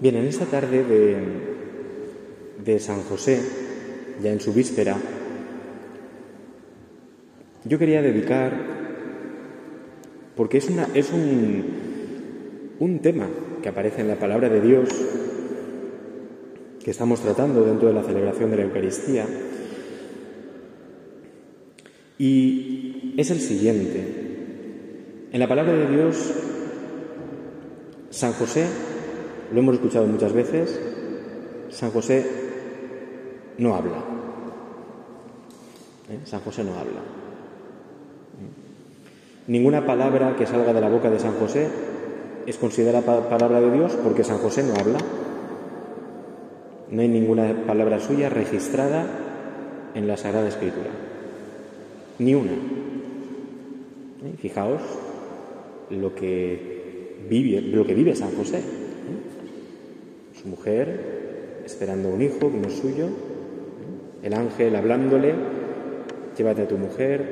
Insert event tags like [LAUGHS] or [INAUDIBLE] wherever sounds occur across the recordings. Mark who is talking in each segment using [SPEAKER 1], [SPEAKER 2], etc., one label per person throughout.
[SPEAKER 1] Bien, en esta tarde de, de San José, ya en su víspera, yo quería dedicar, porque es, una, es un, un tema que aparece en la palabra de Dios, que estamos tratando dentro de la celebración de la Eucaristía, y es el siguiente. En la palabra de Dios, San José, lo hemos escuchado muchas veces, San José no habla. ¿Eh? San José no habla. Ninguna palabra que salga de la boca de San José es considerada palabra de Dios porque San José no habla. No hay ninguna palabra suya registrada en la Sagrada Escritura. Ni una. ¿Eh? Fijaos lo que vive, lo que vive San José. ¿eh? Su mujer esperando un hijo que no es suyo, el ángel hablándole, llévate a tu mujer,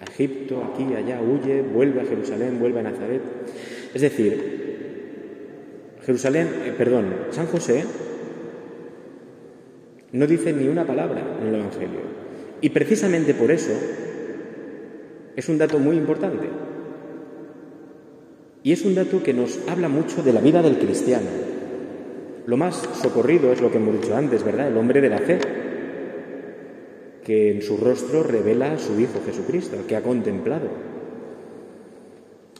[SPEAKER 1] a Egipto, aquí, allá, huye, vuelve a Jerusalén, vuelve a Nazaret. Es decir, Jerusalén, eh, perdón, San José no dice ni una palabra en el Evangelio. Y precisamente por eso es un dato muy importante. Y es un dato que nos habla mucho de la vida del cristiano. Lo más socorrido es lo que hemos dicho antes, ¿verdad? El hombre de la fe, que en su rostro revela a su Hijo Jesucristo, que ha contemplado.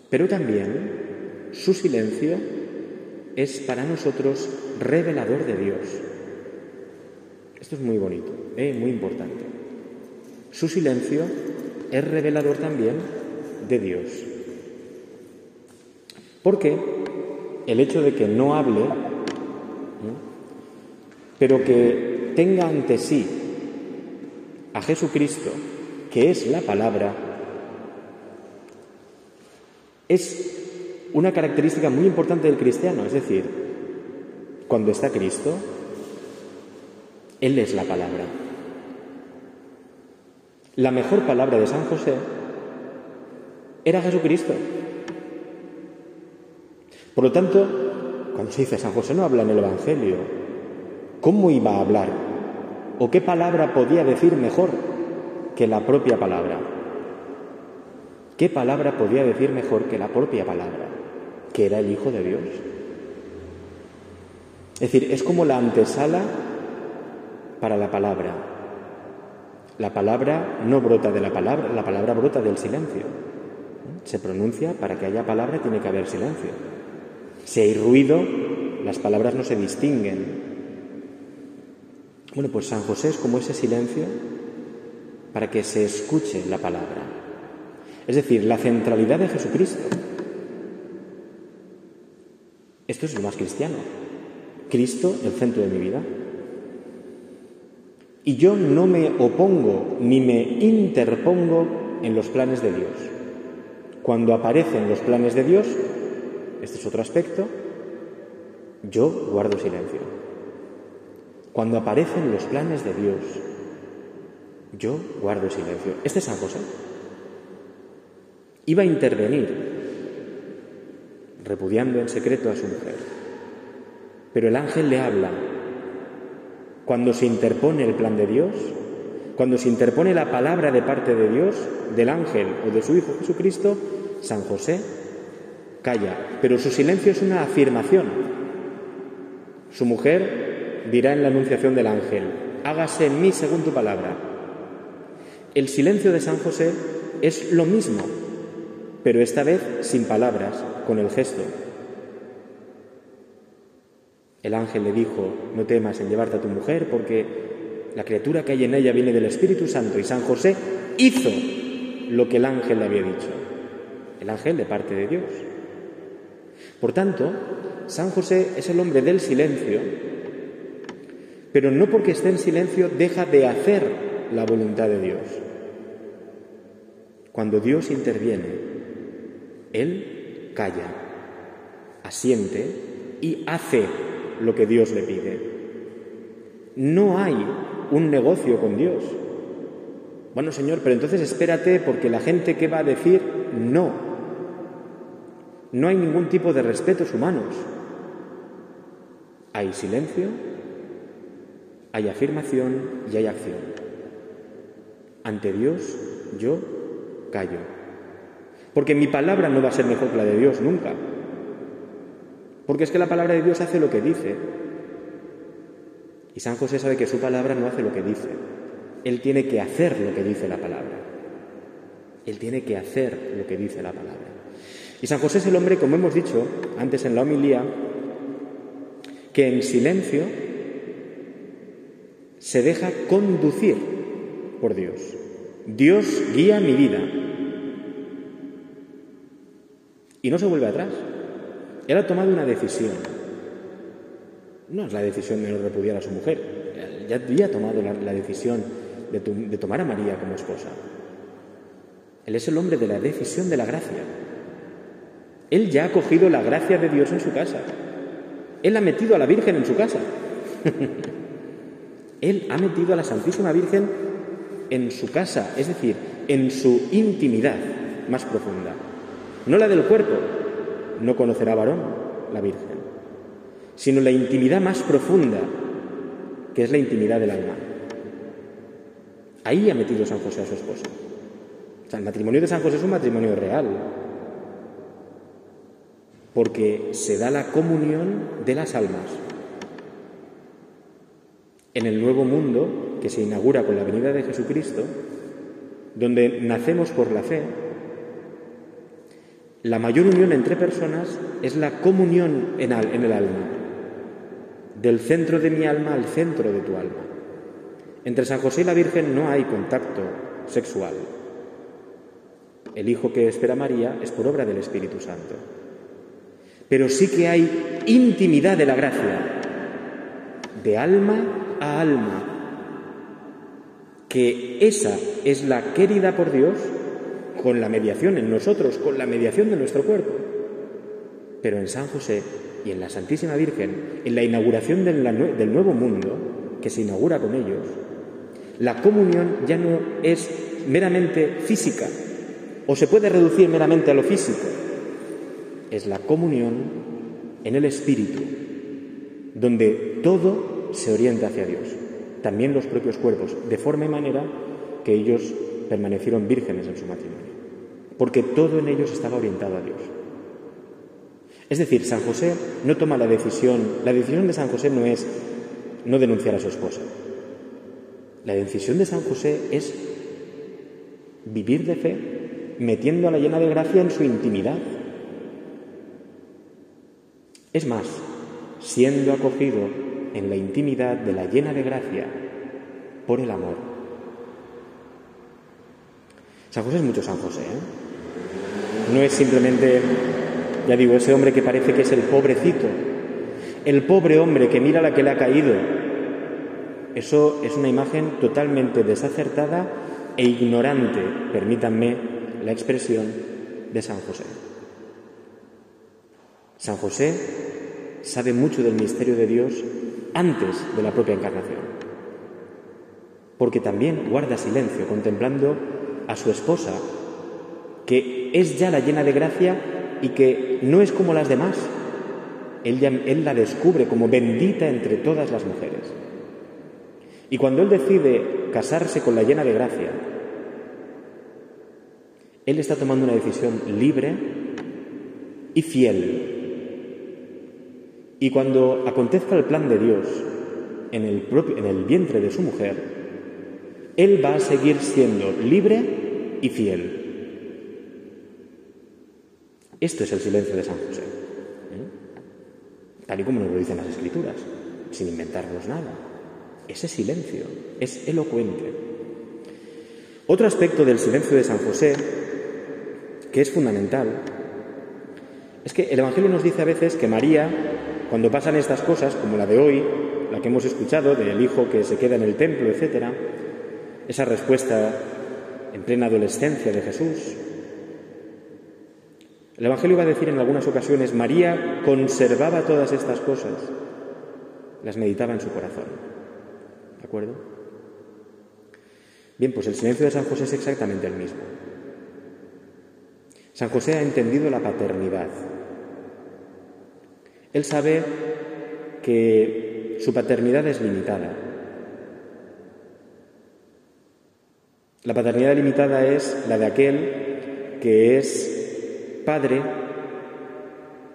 [SPEAKER 1] Pero también su silencio es para nosotros revelador de Dios. Esto es muy bonito, ¿eh? muy importante. Su silencio es revelador también de Dios. Porque el hecho de que no hable, pero que tenga ante sí a Jesucristo, que es la palabra, es una característica muy importante del cristiano. Es decir, cuando está Cristo, Él es la palabra. La mejor palabra de San José era Jesucristo. Por lo tanto, cuando se dice San José no habla en el Evangelio, ¿cómo iba a hablar? ¿O qué palabra podía decir mejor que la propia palabra? ¿Qué palabra podía decir mejor que la propia palabra? Que era el Hijo de Dios. Es decir, es como la antesala para la palabra. La palabra no brota de la palabra, la palabra brota del silencio. Se pronuncia para que haya palabra tiene que haber silencio. Si hay ruido, las palabras no se distinguen. Bueno, pues San José es como ese silencio para que se escuche la palabra. Es decir, la centralidad de Jesucristo. Esto es lo más cristiano. Cristo, el centro de mi vida. Y yo no me opongo ni me interpongo en los planes de Dios. Cuando aparecen los planes de Dios, este es otro aspecto, yo guardo silencio. Cuando aparecen los planes de Dios, yo guardo silencio. Este es San José. Iba a intervenir, repudiando en secreto a su mujer. Pero el ángel le habla. Cuando se interpone el plan de Dios, cuando se interpone la palabra de parte de Dios, del ángel o de su Hijo Jesucristo, San José calla, pero su silencio es una afirmación. Su mujer dirá en la anunciación del ángel, hágase en mí según tu palabra. El silencio de San José es lo mismo, pero esta vez sin palabras, con el gesto. El ángel le dijo, no temas en llevarte a tu mujer porque la criatura que hay en ella viene del Espíritu Santo y San José hizo lo que el ángel le había dicho. El ángel de parte de Dios. Por tanto, San José es el hombre del silencio, pero no porque esté en silencio deja de hacer la voluntad de Dios. Cuando Dios interviene, Él calla, asiente y hace lo que Dios le pide. No hay un negocio con Dios. Bueno, Señor, pero entonces espérate porque la gente qué va a decir, no. No hay ningún tipo de respetos humanos. Hay silencio, hay afirmación y hay acción. Ante Dios yo callo. Porque mi palabra no va a ser mejor que la de Dios nunca. Porque es que la palabra de Dios hace lo que dice. Y San José sabe que su palabra no hace lo que dice. Él tiene que hacer lo que dice la palabra. Él tiene que hacer lo que dice la palabra. Y San José es el hombre, como hemos dicho antes en la homilía, que en silencio se deja conducir por Dios. Dios guía mi vida. Y no se vuelve atrás. Él ha tomado una decisión. No es la decisión de no repudiar a su mujer. Ya había tomado la, decisión de tomar a María como esposa. Él es el hombre de la decisión de la gracia. Él ya ha cogido la gracia de Dios en su casa. Él ha metido a la Virgen en su casa. [LAUGHS] Él ha metido a la Santísima Virgen en su casa, es decir, en su intimidad más profunda. No la del cuerpo, no conocerá varón la Virgen, sino la intimidad más profunda, que es la intimidad del alma. Ahí ha metido San José a su esposa el matrimonio de San José es un matrimonio real, porque se da la comunión de las almas. En el nuevo mundo que se inaugura con la venida de Jesucristo, donde nacemos por la fe, la mayor unión entre personas es la comunión en, el alma, del centro de mi alma al centro de tu alma. Entre San José y la Virgen no hay contacto sexual, el Hijo que espera María es por obra del Espíritu Santo. Pero sí que hay intimidad de la gracia, de alma a alma, que esa es la querida por Dios con la mediación en nosotros, con la mediación de nuestro cuerpo. Pero en San José y en la Santísima Virgen, en la inauguración del, nuevo mundo, que se inaugura con ellos, la comunión ya no es meramente física, o se puede reducir meramente a lo físico. Es la comunión en el espíritu, donde todo se orienta hacia Dios, también los propios cuerpos, de forma y manera que ellos permanecieron vírgenes en su matrimonio, porque todo en ellos estaba orientado a Dios. Es decir, San José no toma la decisión, la decisión de San José no es no denunciar a su esposa. La decisión de San José es vivir de fe metiendo a la llena de gracia en su intimidad. Es más, siendo acogido en la intimidad de la llena de gracia por el amor. San José es mucho San José. ¿eh? No es simplemente, ya digo, ese hombre que parece que es el pobrecito, el pobre hombre que mira la que le ha caído. Eso es una imagen totalmente desacertada e ignorante, permítanme la expresión de San José. San José sabe mucho del misterio de Dios antes de la propia encarnación, porque también guarda silencio contemplando a su esposa, que es ya la llena de gracia y que no es como las demás. Él, él la descubre como bendita entre todas las mujeres. Y cuando él decide casarse con la llena de gracia, él está tomando una decisión libre y fiel. Y cuando acontezca el plan de Dios en el, vientre de su mujer, Él va a seguir siendo libre y fiel. Esto es el silencio de San José, ¿eh? tal y como nos lo dicen las Escrituras, sin inventarnos nada. Ese silencio es elocuente. Otro aspecto del silencio de San José que es fundamental, es que el Evangelio nos dice a veces que María, cuando pasan estas cosas, como la de hoy, la que hemos escuchado, del hijo que se queda en el templo, etc., esa respuesta en plena adolescencia de Jesús, el Evangelio va a decir en algunas ocasiones, María conservaba todas estas cosas, las meditaba en su corazón. ¿De acuerdo? Bien, pues el silencio de San José es exactamente el mismo. San José ha entendido la paternidad Él sabe que su paternidad es limitada. La paternidad limitada es la de aquel que es padre,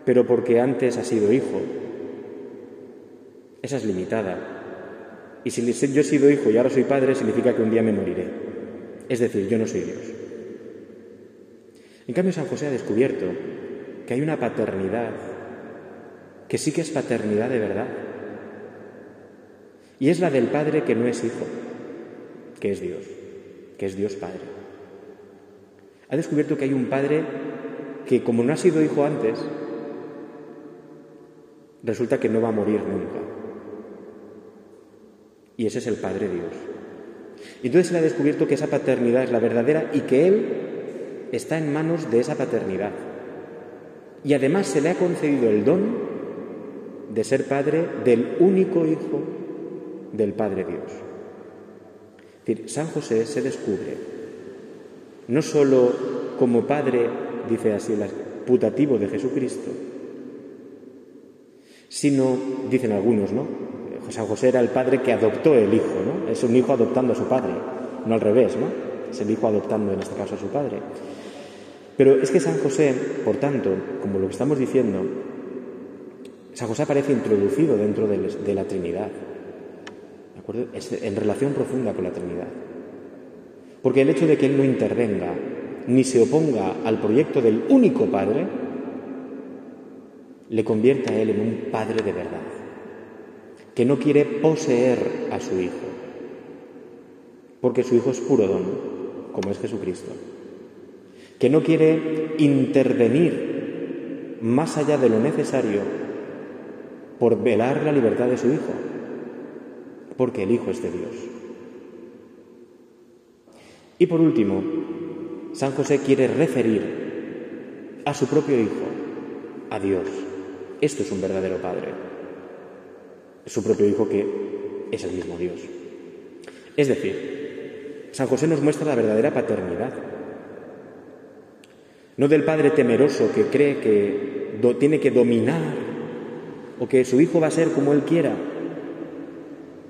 [SPEAKER 1] pero porque antes ha sido hijo. Esa es limitada. Y si yo he sido hijo y ahora soy padre, significa que un día me moriré. Es decir, yo no soy Dios. En cambio, San José ha descubierto que hay una paternidad que sí que es paternidad de verdad. Y es la del Padre que no es hijo, que es Dios, que es Dios Padre. Ha descubierto que hay un Padre que como no ha sido hijo antes, resulta que no va a morir nunca. Y ese es el Padre Dios. Y entonces él ha descubierto que esa paternidad es la verdadera y que él está en manos de esa paternidad. Y además se le ha concedido el don de ser padre del único Hijo del Padre Dios. Es decir, San José se descubre no solo como padre, dice así el putativo de Jesucristo, sino, dicen algunos, ¿no? San José era el padre que adoptó el hijo, ¿no? Es un hijo adoptando a su padre, no al revés, ¿no? Es el hijo adoptando en este caso a su padre. Pero es que San José, por tanto, como lo que estamos diciendo, San José aparece introducido dentro de la Trinidad, ¿de acuerdo? en relación profunda con la Trinidad. Porque el hecho de que Él no intervenga ni se oponga al proyecto del único Padre, le convierte a Él en un Padre de verdad, que no quiere poseer a su Hijo, porque su Hijo es puro don, como es Jesucristo, que no quiere intervenir más allá de lo necesario por velar la libertad de su Hijo, porque el Hijo es de Dios. Y por último, San José quiere referir a su propio Hijo, a Dios. Esto es un verdadero Padre. Su propio Hijo que es el mismo Dios. Es decir, San José nos muestra la verdadera paternidad. No del Padre temeroso que cree que tiene que dominar o que su hijo va a ser como él quiera,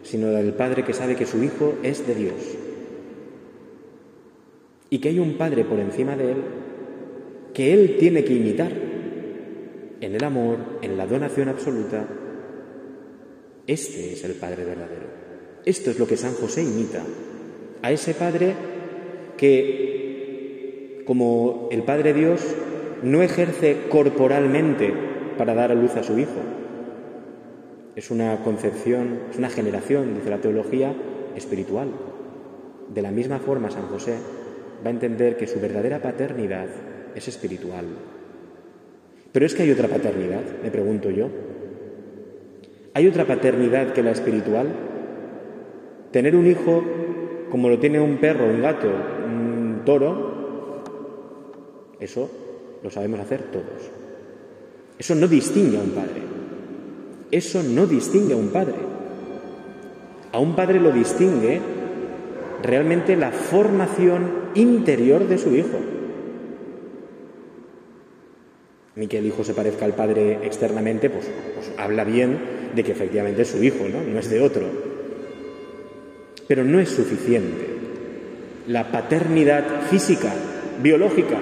[SPEAKER 1] sino del Padre que sabe que su hijo es de Dios y que hay un Padre por encima de él que él tiene que imitar en el amor, en la donación absoluta. Este es el Padre verdadero. Esto es lo que San José imita, a ese Padre que, como el Padre Dios, no ejerce corporalmente para dar a luz a su Hijo, es una concepción, es una generación, dice la teología, espiritual. De la misma forma, San José va a entender que su verdadera paternidad es espiritual. Pero es que hay otra paternidad, me pregunto yo. ¿Hay otra paternidad que la espiritual? Tener un hijo como lo tiene un perro, un gato, un toro, eso lo sabemos hacer todos. Eso no distingue a un padre. Eso no distingue a un padre. A un padre lo distingue realmente la formación interior de su hijo. Ni que el hijo se parezca al padre externamente, pues, pues, habla bien de que efectivamente es su hijo, ¿no? no es de otro. Pero no es suficiente. La paternidad física, biológica,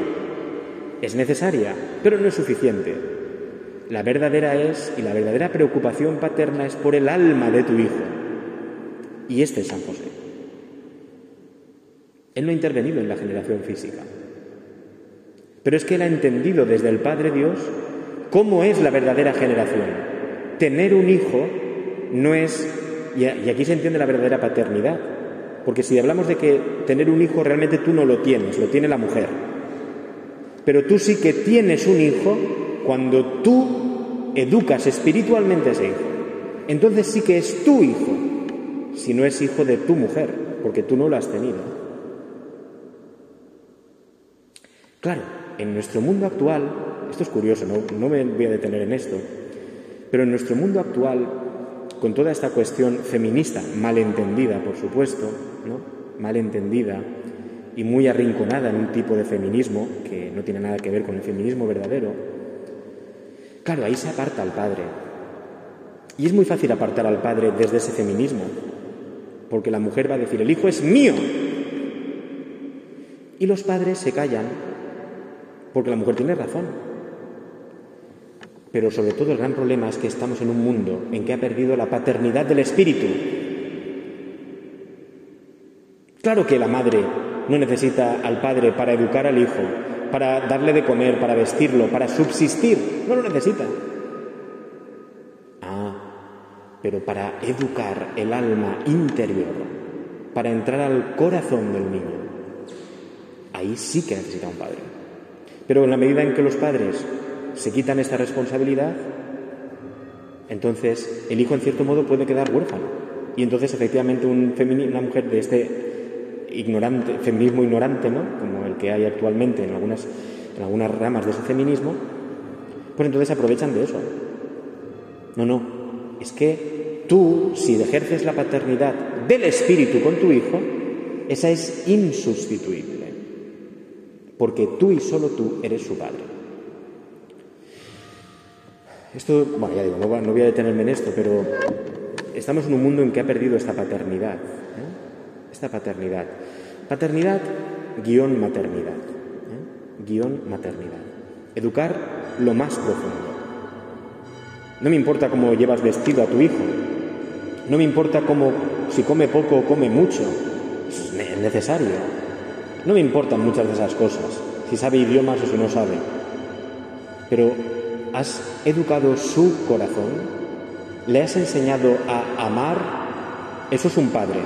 [SPEAKER 1] es necesaria, pero no es suficiente. La verdadera es, y la verdadera preocupación paterna es por el alma de tu hijo. Y este es San José. Él no ha intervenido en la generación física. Pero es que él ha entendido desde el Padre Dios cómo es la verdadera generación. Tener un hijo no es, y aquí se entiende la verdadera paternidad, porque si hablamos de que tener un hijo realmente tú no lo tienes, lo tiene la mujer, pero tú sí que tienes un hijo cuando tú educas espiritualmente a ese hijo, entonces sí que es tu hijo, si no es hijo de tu mujer, porque tú no lo has tenido. Claro, en nuestro mundo actual, esto es curioso, no, me voy a detener en esto, pero en nuestro mundo actual, con toda esta cuestión feminista, malentendida, por supuesto, ¿no? malentendida y muy arrinconada en un tipo de feminismo que no tiene nada que ver con el feminismo verdadero, Claro, ahí se aparta al padre. Y es muy fácil apartar al padre desde ese feminismo, porque la mujer va a decir, el hijo es mío. Y los padres se callan, porque la mujer tiene razón. Pero sobre todo el gran problema es que estamos en un mundo en que ha perdido la paternidad del espíritu. Claro que la madre no necesita al padre para educar al hijo, para darle de comer, para vestirlo, para subsistir. No lo necesita. Ah, pero para educar el alma interior, para entrar al corazón del niño, ahí sí que necesita un padre. Pero en la medida en que los padres se quitan esta responsabilidad, entonces el hijo en cierto modo puede quedar huérfano. Y entonces efectivamente un una mujer de este ignorante, feminismo ignorante, ¿no? como el que hay actualmente en algunas, en algunas ramas de ese feminismo, pues entonces aprovechan de eso. No, no, es que tú, si ejerces la paternidad del espíritu con tu hijo, esa es insustituible, porque tú y solo tú eres su padre. Esto, bueno, ya digo, no, voy a detenerme en esto, pero estamos en un mundo en que ha perdido esta paternidad. ¿eh? Paternidad. Paternidad, guion maternidad. ¿eh? Guión maternidad. Educar lo más profundo. No me importa cómo llevas vestido a tu hijo. No me importa cómo, si come poco o come mucho. Es necesario. No me importan muchas de esas cosas. Si sabe idiomas o si no sabe. Pero has educado su corazón. Le has enseñado a amar. Eso es un padre.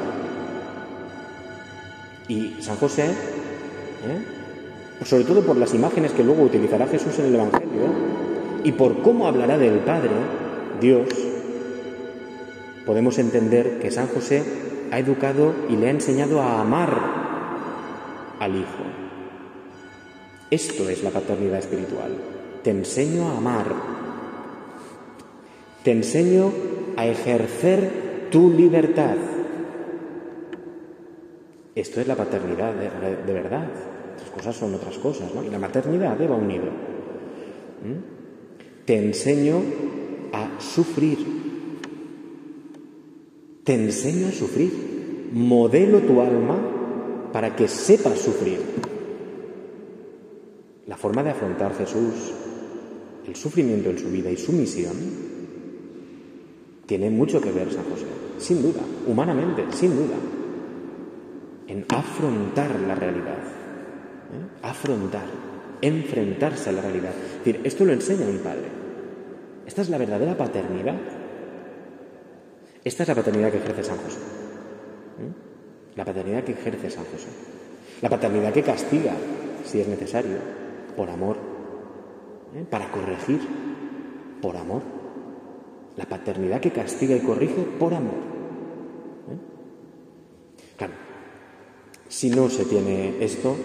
[SPEAKER 1] Y San José, ¿eh? pues sobre todo por las imágenes que luego utilizará Jesús en el Evangelio y por cómo hablará del Padre, Dios, podemos entender que San José ha educado y le ha enseñado a amar al Hijo. Esto es la paternidad espiritual. Te enseño a amar. Te enseño a ejercer tu libertad. Esto es la paternidad de, verdad. Otras cosas son otras cosas, ¿no? Y la maternidad va unido. ¿Mm? Te enseño a sufrir. Te enseño a sufrir. Modelo tu alma para que sepas sufrir. La forma de afrontar Jesús el sufrimiento en su vida y su misión tiene mucho que ver San José, sin duda, humanamente, sin duda en afrontar la realidad. ¿eh? Afrontar, enfrentarse a la realidad. Decir, esto lo enseña un padre. Esta es la verdadera paternidad. Esta es la paternidad que ejerce San José. ¿eh? La paternidad que ejerce San José. La paternidad que castiga, si es necesario, por amor. ¿eh? Para corregir, por amor. La paternidad que castiga y corrige por amor. Claro, si no se tiene esto,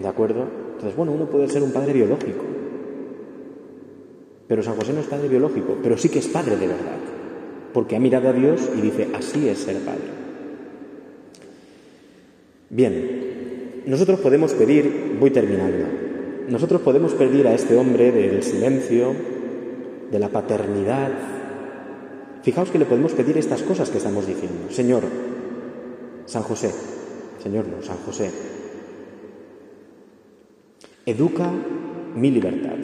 [SPEAKER 1] ¿de acuerdo? Entonces, bueno, uno puede ser un padre biológico. Pero San José no es padre biológico, pero sí que es padre de verdad. Porque ha mirado a Dios y dice, así es ser padre. Bien, nosotros podemos pedir, voy terminando, nosotros podemos pedir a este hombre del silencio, de la paternidad. Fijaos que le podemos pedir estas cosas que estamos diciendo. Señor, San José, Señor no, San José, educa mi libertad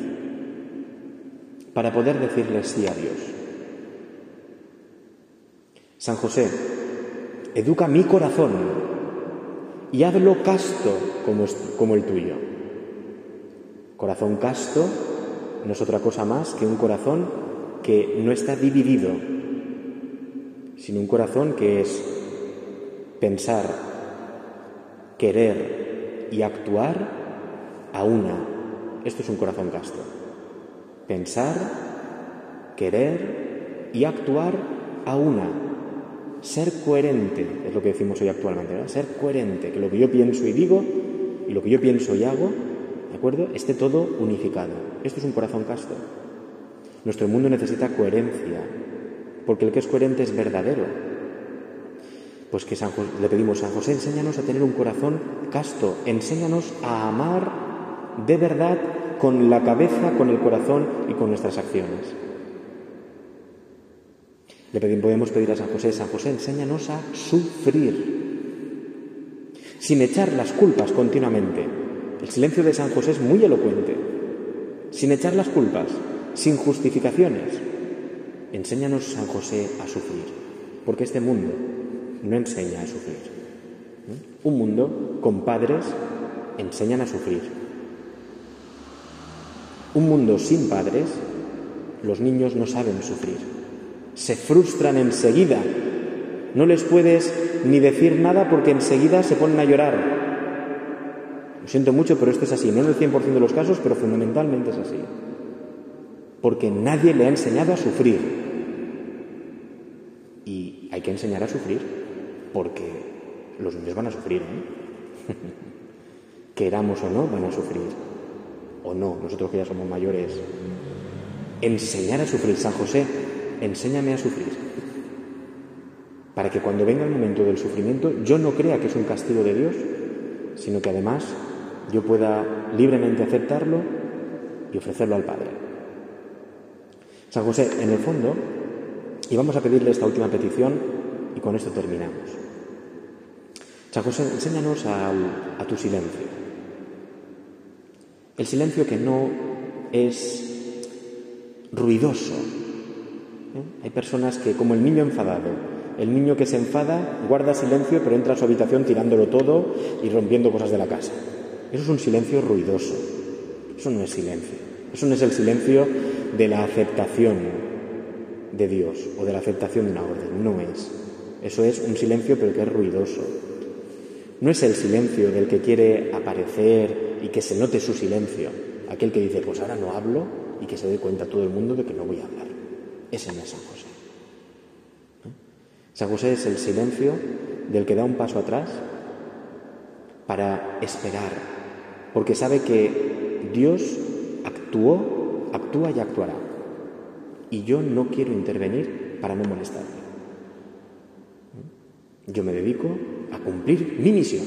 [SPEAKER 1] para poder decirle sí a Dios. San José, educa mi corazón y hazlo casto como, como el tuyo. Corazón casto no es otra cosa más que un corazón que no está dividido, sino un corazón que es pensar, querer y actuar a una. Esto es un corazón casto. Pensar, querer y actuar a una. Ser coherente, es lo que decimos hoy actualmente. Ser coherente, que lo que yo pienso y digo y lo que yo pienso y hago, ¿de acuerdo? Esté todo unificado. Esto es un corazón casto. Nuestro mundo necesita coherencia, porque el que es coherente es verdadero, pues que le pedimos a José, enséñanos a tener un corazón casto, enséñanos a amar de verdad con la cabeza, con el corazón y con nuestras acciones. Le podemos pedir a San José, San José, enséñanos a sufrir, sin echar las culpas continuamente. El silencio de San José es muy elocuente, sin echar las culpas, sin justificaciones. Enséñanos, San José, a sufrir, porque este mundo no enseña a sufrir. Un mundo con padres enseñan a sufrir. Un mundo sin padres, los niños no saben sufrir. Se frustran enseguida. No les puedes ni decir nada porque enseguida se ponen a llorar. Lo siento mucho, pero esto es así. No en el 100% de los casos, pero fundamentalmente es así. Porque nadie le ha enseñado a sufrir. Y hay que enseñar a sufrir porque los niños van a sufrir. ¿eh? [LAUGHS] Queramos o no, van a sufrir o no, nosotros que ya somos mayores, enseñar a sufrir. San José, enséñame a sufrir. Para que cuando venga el momento del sufrimiento yo no crea que es un castigo de Dios, sino que además yo pueda libremente aceptarlo y ofrecerlo al Padre. San José, en el fondo, y vamos a pedirle esta última petición y con esto terminamos. José, enséñanos a tu silencio. El silencio que no es ruidoso. ¿eh? Hay personas que, como el niño enfadado, el niño que se enfada guarda silencio pero entra a su habitación tirándolo todo y rompiendo cosas de la casa. Eso es un silencio ruidoso. Eso no es silencio. Eso no es el silencio de la aceptación de Dios o de la aceptación de una orden. No es. Eso es un silencio pero que es ruidoso. No es el silencio del que quiere aparecer y que se note su silencio, aquel que dice, pues ahora no hablo y que se dé cuenta todo el mundo de que no voy a hablar. Ese no es San José. San José es el silencio del que da un paso atrás para esperar, porque sabe que Dios actuó, actúa y actuará. Y yo no quiero intervenir para no molestarle. Yo me dedico a cumplir mi misión,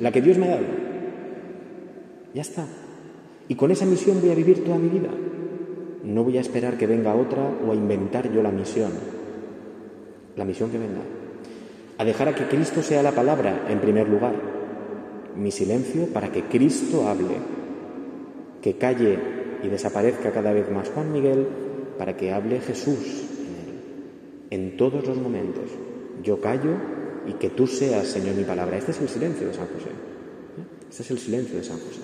[SPEAKER 1] la que Dios me ha dado. Ya está. Y con esa misión voy a vivir toda mi vida. No voy a esperar que venga otra o a inventar yo la misión. La misión que venga. A dejar a que Cristo sea la palabra en primer lugar. Mi silencio para que Cristo hable. Que calle y desaparezca cada vez más Juan Miguel para que hable Jesús en él. En todos los momentos. Yo callo y que tú seas, Señor, mi palabra. Este es el silencio de San José. Este es el silencio de San José.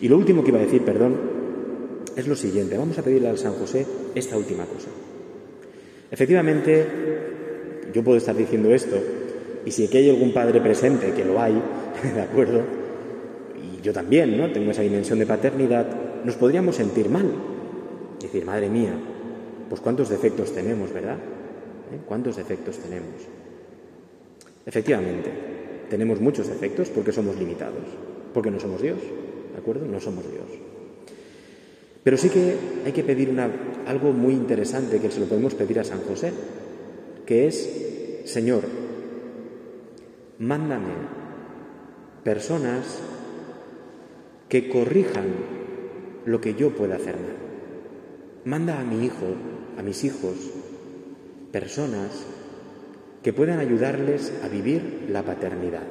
[SPEAKER 1] Y lo último que iba a decir, perdón, es lo siguiente. Vamos a pedirle al San José esta última cosa. Efectivamente, yo puedo estar diciendo esto, y si aquí hay algún padre presente, que lo hay, [LAUGHS] ¿de acuerdo? Y yo también, ¿no? Tengo esa dimensión de paternidad, nos podríamos sentir mal. Decir, madre mía, pues cuántos defectos tenemos, ¿verdad? ¿Eh? ¿Cuántos defectos tenemos? Efectivamente, tenemos muchos defectos porque somos limitados, porque no somos Dios, ¿de acuerdo? No somos Dios. Pero sí que hay que pedir algo muy interesante que se lo podemos pedir a San José, que es, Señor, mándame personas que corrijan lo que yo pueda hacer mal. Manda a mi hijo, a mis hijos, personas que puedan ayudarles a vivir la paternidad.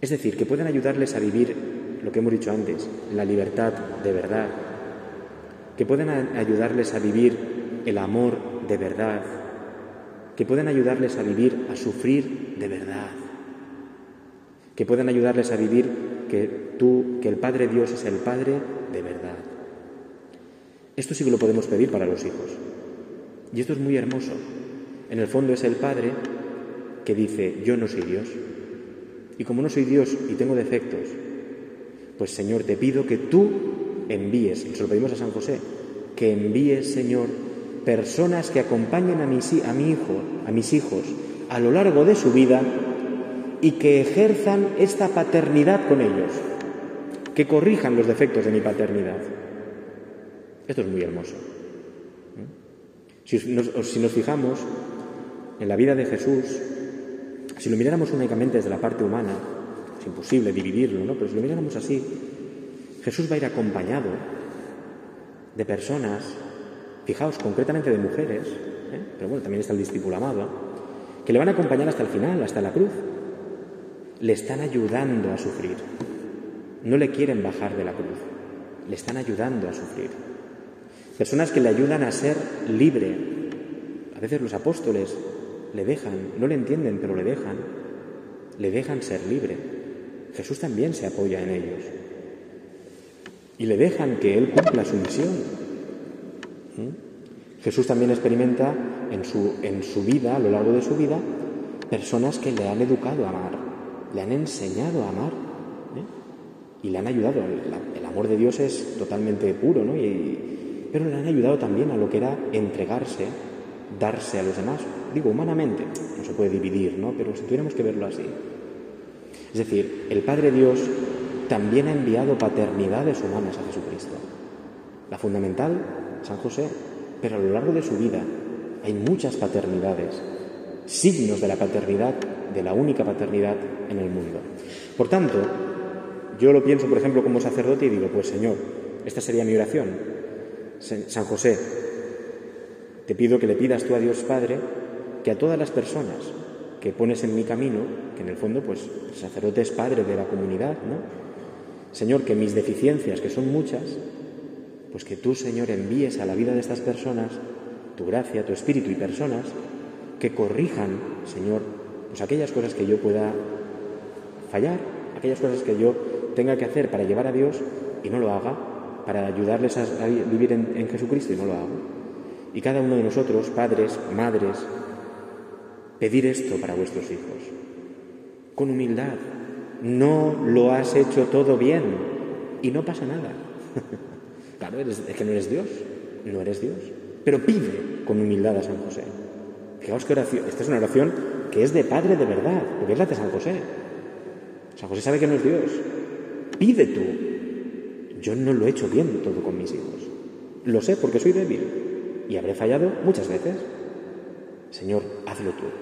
[SPEAKER 1] Es decir, que puedan ayudarles a vivir lo que hemos dicho antes, la libertad de verdad, que puedan ayudarles a vivir el amor de verdad, que puedan ayudarles a vivir, a sufrir de verdad, que puedan ayudarles a vivir que tú, que el Padre Dios es el Padre de verdad. Esto sí que lo podemos pedir para los hijos. Y esto es muy hermoso, en el fondo es el Padre que dice, yo no soy Dios. Y como no soy Dios y tengo defectos, pues Señor, te pido que tú envíes, se lo pedimos a San José, que envíes, Señor, personas que acompañen a, mi, a mi hijo, a mis hijos, a lo largo de su vida y que ejerzan esta paternidad con ellos, que corrijan los defectos de mi paternidad. Esto es muy hermoso. ¿Mm? Si si nos fijamos, en la vida de Jesús, si lo miráramos únicamente desde la parte humana, es imposible dividirlo, ¿no? Pero si lo miráramos así, Jesús va a ir acompañado de personas, fijaos concretamente de mujeres, ¿eh? pero bueno, también está el discípulo amado, que le van a acompañar hasta el final, hasta la cruz. Le están ayudando a sufrir. No le quieren bajar de la cruz, le están ayudando a sufrir. Personas que le ayudan a ser libre. A veces los apóstoles le dejan, no le entienden, pero le dejan, le dejan ser libre. Jesús también se apoya en ellos y le dejan que Él cumpla su misión. ¿Mm? Jesús también experimenta en su, en su vida, a lo largo de su vida, personas que le han educado a amar, le han enseñado a amar ¿eh? y le han ayudado. El, amor de Dios es totalmente puro, ¿no? pero le han ayudado también a lo que era entregarse, darse a los demás. Digo, humanamente, no se puede dividir, ¿no? Pero si tuviéramos que verlo así. Es decir, el Padre Dios también ha enviado paternidades humanas a Jesucristo. La fundamental, San José, pero a lo largo de su vida hay muchas paternidades, signos de la paternidad, de la única paternidad en el mundo. Por tanto, yo lo pienso, por ejemplo, como sacerdote y digo, pues Señor, esta sería mi oración. San José, te pido que le pidas tú a Dios Padre que a todas las personas que pones en mi camino, que en el fondo, pues el sacerdote es padre de la comunidad, ¿no? Señor, que mis deficiencias, que son muchas, pues que tú, Señor, envíes a la vida de estas personas tu gracia, tu espíritu y personas que corrijan, Señor, pues aquellas cosas que yo pueda fallar, aquellas cosas que yo tenga que hacer para llevar a Dios y no lo haga, para ayudarles a, vivir en, en Jesucristo y no lo hago. Y cada uno de nosotros, padres, madres, pedir esto para vuestros hijos, con humildad, no lo has hecho todo bien y no pasa nada. [LAUGHS] claro, es que no eres Dios, no eres Dios. Pero pide con humildad a San José. Fijaos que oración, esta es una oración que es de Padre de verdad, porque es la de San José. San José sabe que no es Dios. Pide tú. Yo no lo he hecho bien todo con mis hijos. Lo sé porque soy débil y habré fallado muchas veces. Señor, hazlo tú.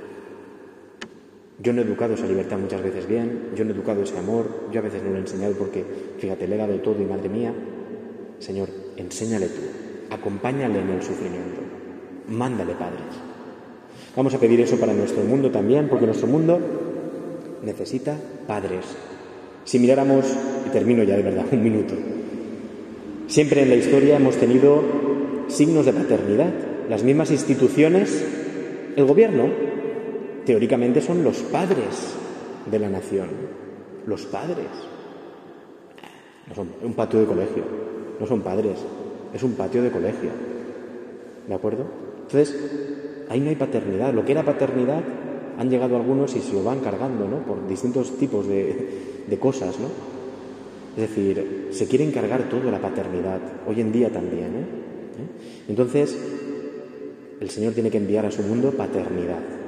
[SPEAKER 1] Yo no he educado esa libertad muchas veces bien, yo no he educado ese amor, yo a veces no lo he enseñado porque, fíjate, le he dado todo y madre mía. Señor, enséñale tú, acompáñale en el sufrimiento, mándale padres. Vamos a pedir eso para nuestro mundo también, porque nuestro mundo necesita padres. Si miráramos, y termino ya de verdad, [LAUGHS] un minuto, siempre en la historia hemos tenido signos de paternidad, las mismas instituciones, el gobierno, teóricamente son los padres de la nación, los padres. No son un patio de colegio, no son padres, es un patio de colegio. ¿De acuerdo? Entonces, ahí no hay paternidad. Lo que era paternidad han llegado algunos y se lo van cargando, ¿no? Por distintos tipos de, cosas, ¿no? Es decir, se quiere encargar todo la paternidad, hoy en día también, ¿eh? ¿Eh? Entonces, el Señor tiene que enviar a su mundo paternidad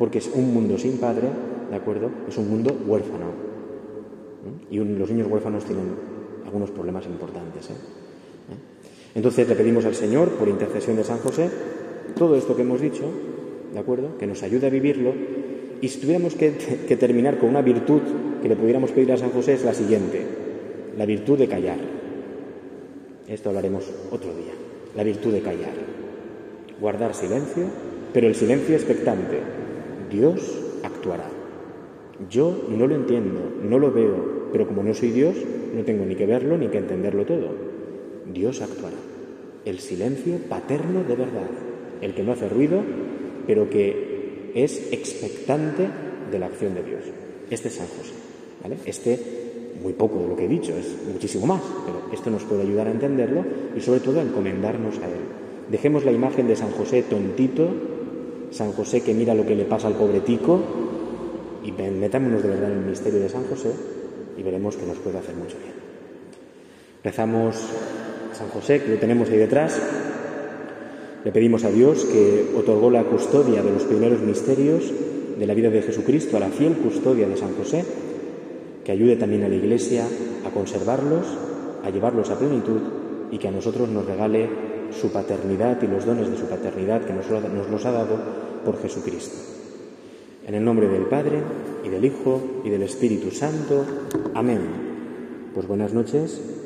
[SPEAKER 1] porque es un mundo sin padre, ¿de acuerdo? Es un mundo huérfano. Y los niños huérfanos tienen algunos problemas importantes. ¿eh? ¿Eh? Entonces le pedimos al Señor, por intercesión de San José, todo esto que hemos dicho, ¿de acuerdo? Que nos ayude a vivirlo. Y si tuviéramos que, que terminar con una virtud que le pudiéramos pedir a San José es la siguiente, la virtud de callar. Esto hablaremos otro día. La virtud de callar. Guardar silencio, pero el silencio expectante, Dios actuará. Yo no lo entiendo, no lo veo, pero como no soy Dios, no tengo ni que verlo ni que entenderlo todo. Dios actuará. El silencio paterno de verdad, el que no hace ruido, pero que es expectante de la acción de Dios. Este es San José. ¿vale? Este, muy poco de lo que he dicho, es muchísimo más, pero esto nos puede ayudar a entenderlo y sobre todo a encomendarnos a Él. Dejemos la imagen de San José tontito, San José que mira lo que le pasa al pobre tico y metámonos de verdad en el misterio de San José y veremos que nos puede hacer mucho bien. Rezamos a San José, que lo tenemos ahí detrás. Le pedimos a Dios que otorgó la custodia de los primeros misterios de la vida de Jesucristo, a la fiel custodia de San José, que ayude también a la Iglesia a conservarlos, a llevarlos a plenitud y que a nosotros nos regale su paternidad y los dones de su paternidad que nos, los ha dado por Jesucristo. En el nombre del Padre y del Hijo y del Espíritu Santo. Amén. Pues buenas noches